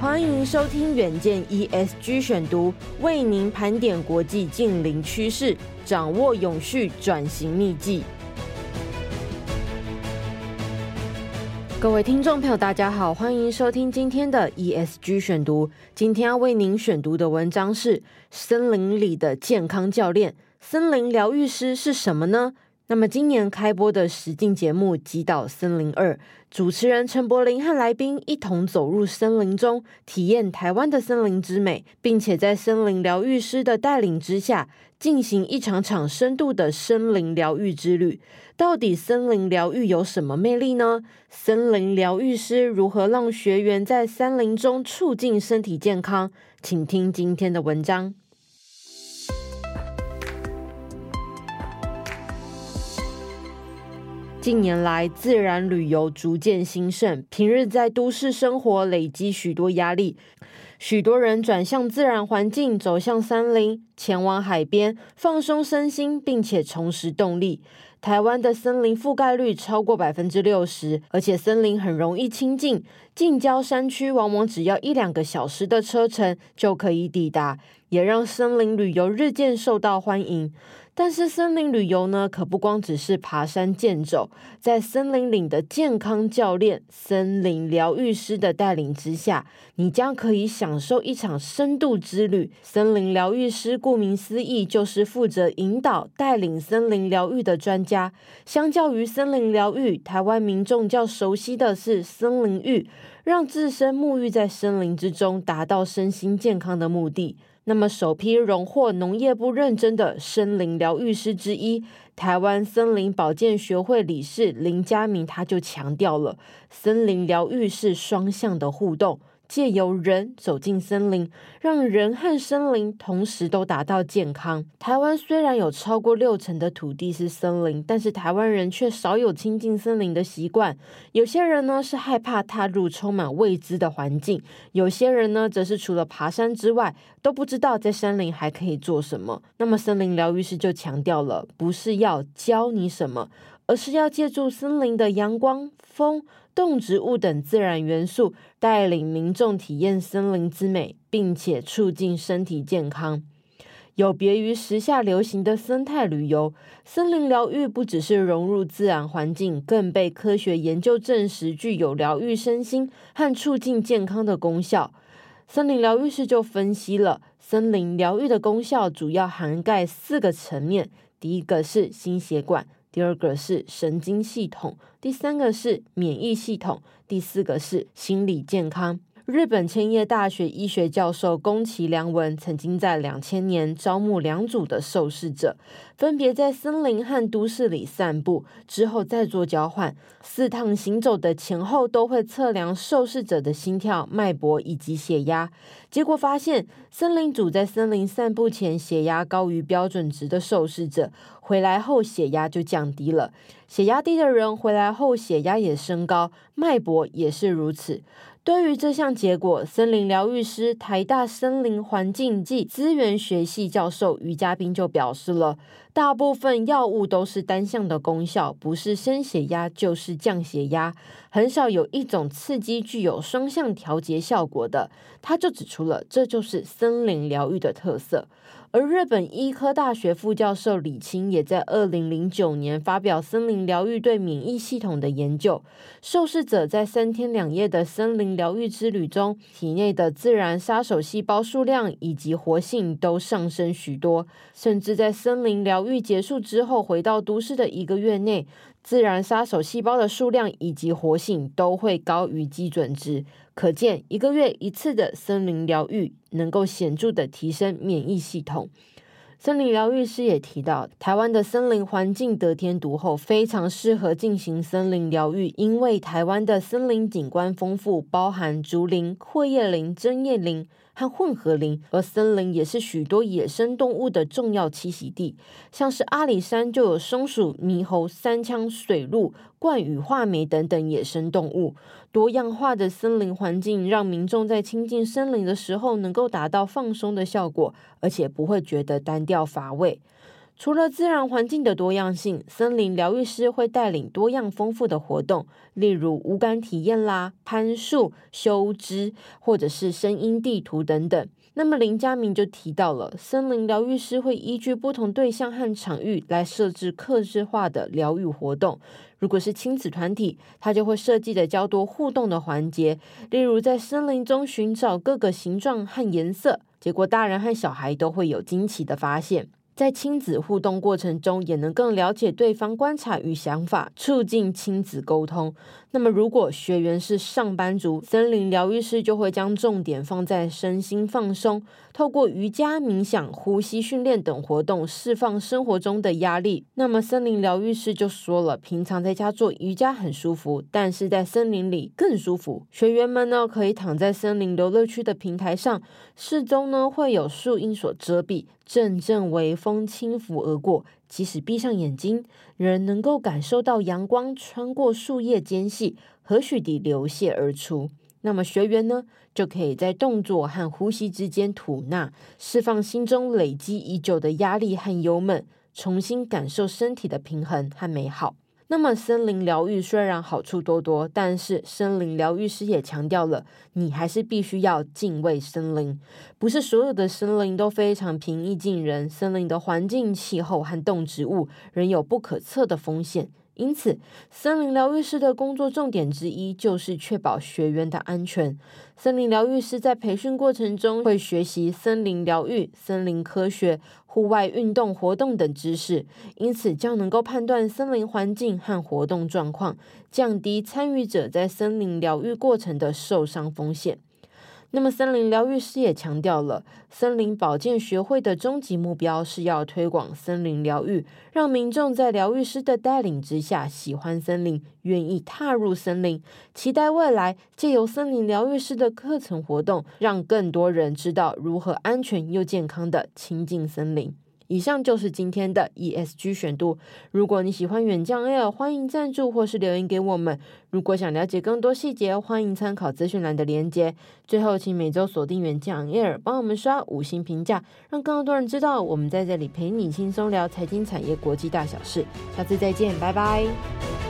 欢迎收听远见 ESG 选读，为您盘点国际近邻趋势，掌握永续转型秘技。各位听众朋友，大家好，欢迎收听今天的 ESG 选读。今天要为您选读的文章是《森林里的健康教练》，森林疗愈师是什么呢？那么今年开播的实境节目《极岛森林二》，主持人陈柏霖和来宾一同走入森林中，体验台湾的森林之美，并且在森林疗愈师的带领之下，进行一场场深度的森林疗愈之旅。到底森林疗愈有什么魅力呢？森林疗愈师如何让学员在森林中促进身体健康？请听今天的文章。近年来，自然旅游逐渐兴盛。平日在都市生活累积许多压力，许多人转向自然环境，走向森林，前往海边放松身心，并且重拾动力。台湾的森林覆盖率超过百分之六十，而且森林很容易亲近，近郊山区往往只要一两个小时的车程就可以抵达，也让森林旅游日渐受到欢迎。但是森林旅游呢，可不光只是爬山健走，在森林里的健康教练、森林疗愈师的带领之下，你将可以享受一场深度之旅。森林疗愈师顾名思义，就是负责引导、带领森林疗愈的专家。相较于森林疗愈，台湾民众较熟悉的是森林浴，让自身沐浴在森林之中，达到身心健康的目的。那么，首批荣获农业部认证的森林疗愈师之一，台湾森林保健学会理事林佳明，他就强调了，森林疗愈是双向的互动。借由人走进森林，让人和森林同时都达到健康。台湾虽然有超过六成的土地是森林，但是台湾人却少有亲近森林的习惯。有些人呢是害怕踏入充满未知的环境，有些人呢则是除了爬山之外都不知道在森林还可以做什么。那么森林疗愈师就强调了，不是要教你什么，而是要借助森林的阳光、风。动植物等自然元素，带领民众体验森林之美，并且促进身体健康。有别于时下流行的生态旅游，森林疗愈不只是融入自然环境，更被科学研究证实具有疗愈身心和促进健康的功效。森林疗愈师就分析了森林疗愈的功效，主要涵盖四个层面。第一个是心血管。第二个是神经系统，第三个是免疫系统，第四个是心理健康。日本千叶大学医学教授宫崎良文曾经在两千年招募两组的受试者，分别在森林和都市里散步，之后再做交换。四趟行走的前后都会测量受试者的心跳、脉搏以及血压。结果发现，森林组在森林散步前血压高于标准值的受试者，回来后血压就降低了；血压低的人回来后血压也升高，脉搏也是如此。对于这项结果，森林疗愈师台大森林环境暨资源学系教授于嘉宾就表示了，大部分药物都是单向的功效，不是升血压就是降血压，很少有一种刺激具有双向调节效果的。他就指出了，这就是森林疗愈的特色。而日本医科大学副教授李清也在二零零九年发表森林疗愈对免疫系统的研究。受试者在三天两夜的森林疗愈之旅中，体内的自然杀手细胞数量以及活性都上升许多，甚至在森林疗疗愈结束之后回到都市的一个月内，自然杀手细胞的数量以及活性都会高于基准值。可见，一个月一次的森林疗愈能够显著的提升免疫系统。森林疗愈师也提到，台湾的森林环境得天独厚，非常适合进行森林疗愈，因为台湾的森林景观丰富，包含竹林、阔叶林、针叶林。和混合林，而森林也是许多野生动物的重要栖息地，像是阿里山就有松鼠、猕猴、三枪、水鹿、冠羽、画眉等等野生动物。多样化的森林环境让民众在亲近森林的时候能够达到放松的效果，而且不会觉得单调乏味。除了自然环境的多样性，森林疗愈师会带领多样丰富的活动，例如五感体验啦、攀树、修枝，或者是声音地图等等。那么林佳明就提到了，森林疗愈师会依据不同对象和场域来设置客制化的疗愈活动。如果是亲子团体，他就会设计的较多互动的环节，例如在森林中寻找各个形状和颜色，结果大人和小孩都会有惊奇的发现。在亲子互动过程中，也能更了解对方观察与想法，促进亲子沟通。那么，如果学员是上班族，森林疗愈师就会将重点放在身心放松，透过瑜伽、冥想、呼吸训练等活动，释放生活中的压力。那么，森林疗愈师就说了，平常在家做瑜伽很舒服，但是在森林里更舒服。学员们呢，可以躺在森林游乐区的平台上，四周呢会有树荫所遮蔽，阵阵微风风轻拂而过。即使闭上眼睛，仍能够感受到阳光穿过树叶间隙，和许地流泻而出。那么学员呢，就可以在动作和呼吸之间吐纳，释放心中累积已久的压力和忧闷，重新感受身体的平衡和美好。那么森林疗愈虽然好处多多，但是森林疗愈师也强调了，你还是必须要敬畏森林。不是所有的森林都非常平易近人，森林的环境、气候和动植物仍有不可测的风险。因此，森林疗愈师的工作重点之一就是确保学员的安全。森林疗愈师在培训过程中会学习森林疗愈、森林科学、户外运动活动等知识，因此较能够判断森林环境和活动状况，降低参与者在森林疗愈过程的受伤风险。那么，森林疗愈师也强调了，森林保健学会的终极目标是要推广森林疗愈，让民众在疗愈师的带领之下喜欢森林，愿意踏入森林。期待未来借由森林疗愈师的课程活动，让更多人知道如何安全又健康的亲近森林。以上就是今天的 ESG 选读。如果你喜欢远江 Air，欢迎赞助或是留言给我们。如果想了解更多细节，欢迎参考资讯栏的连接。最后，请每周锁定远江 Air，帮我们刷五星评价，让更多人知道我们在这里陪你轻松聊财经、产业、国际大小事。下次再见，拜拜。